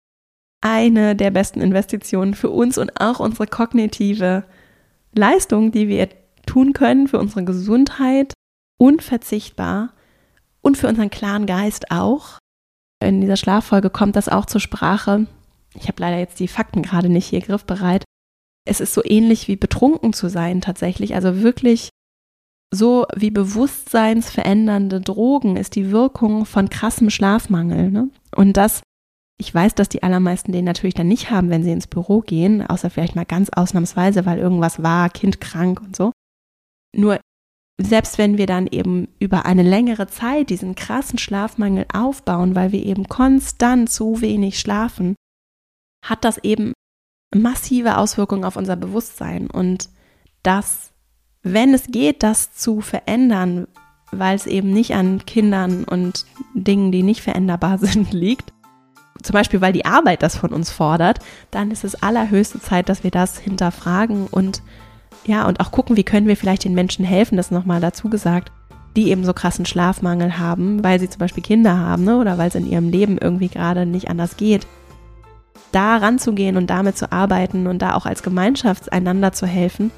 Eine der besten Investitionen für uns und auch unsere kognitive Leistung, die wir tun können für unsere Gesundheit. Unverzichtbar und für unseren klaren Geist auch. In dieser Schlaffolge kommt das auch zur Sprache. Ich habe leider jetzt die Fakten gerade nicht hier griffbereit es ist so ähnlich wie betrunken zu sein tatsächlich. Also wirklich so wie bewusstseinsverändernde Drogen ist die Wirkung von krassem Schlafmangel. Ne? Und das, ich weiß, dass die allermeisten den natürlich dann nicht haben, wenn sie ins Büro gehen, außer vielleicht mal ganz ausnahmsweise, weil irgendwas war, Kind krank und so. Nur selbst wenn wir dann eben über eine längere Zeit diesen krassen Schlafmangel aufbauen, weil wir eben konstant zu wenig schlafen, hat das eben massive Auswirkungen auf unser Bewusstsein und das, wenn es geht, das zu verändern, weil es eben nicht an Kindern und Dingen, die nicht veränderbar sind, liegt, zum Beispiel weil die Arbeit das von uns fordert, dann ist es allerhöchste Zeit, dass wir das hinterfragen und ja, und auch gucken, wie können wir vielleicht den Menschen helfen, das nochmal dazu gesagt, die eben so krassen Schlafmangel haben, weil sie zum Beispiel Kinder haben ne, oder weil es in ihrem Leben irgendwie gerade nicht anders geht. Da ranzugehen und damit zu arbeiten und da auch als Gemeinschaft einander zu helfen,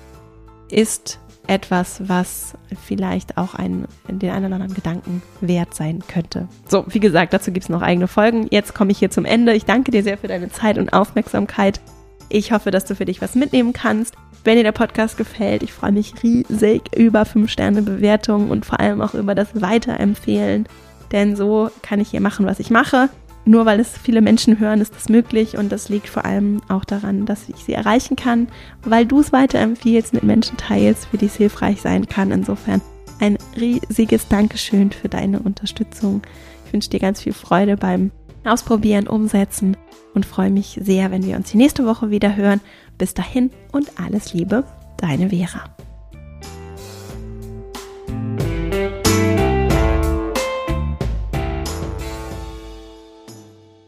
ist etwas, was vielleicht auch ein, den einen oder anderen Gedanken wert sein könnte. So, wie gesagt, dazu gibt es noch eigene Folgen. Jetzt komme ich hier zum Ende. Ich danke dir sehr für deine Zeit und Aufmerksamkeit. Ich hoffe, dass du für dich was mitnehmen kannst. Wenn dir der Podcast gefällt, ich freue mich riesig über 5-Sterne-Bewertungen und vor allem auch über das Weiterempfehlen. Denn so kann ich hier machen, was ich mache. Nur weil es viele Menschen hören, ist das möglich und das liegt vor allem auch daran, dass ich sie erreichen kann, weil du es weiterempfiehlst, mit Menschen teilst, für die es hilfreich sein kann. Insofern ein riesiges Dankeschön für deine Unterstützung. Ich wünsche dir ganz viel Freude beim Ausprobieren, Umsetzen und freue mich sehr, wenn wir uns die nächste Woche wieder hören. Bis dahin und alles Liebe, deine Vera.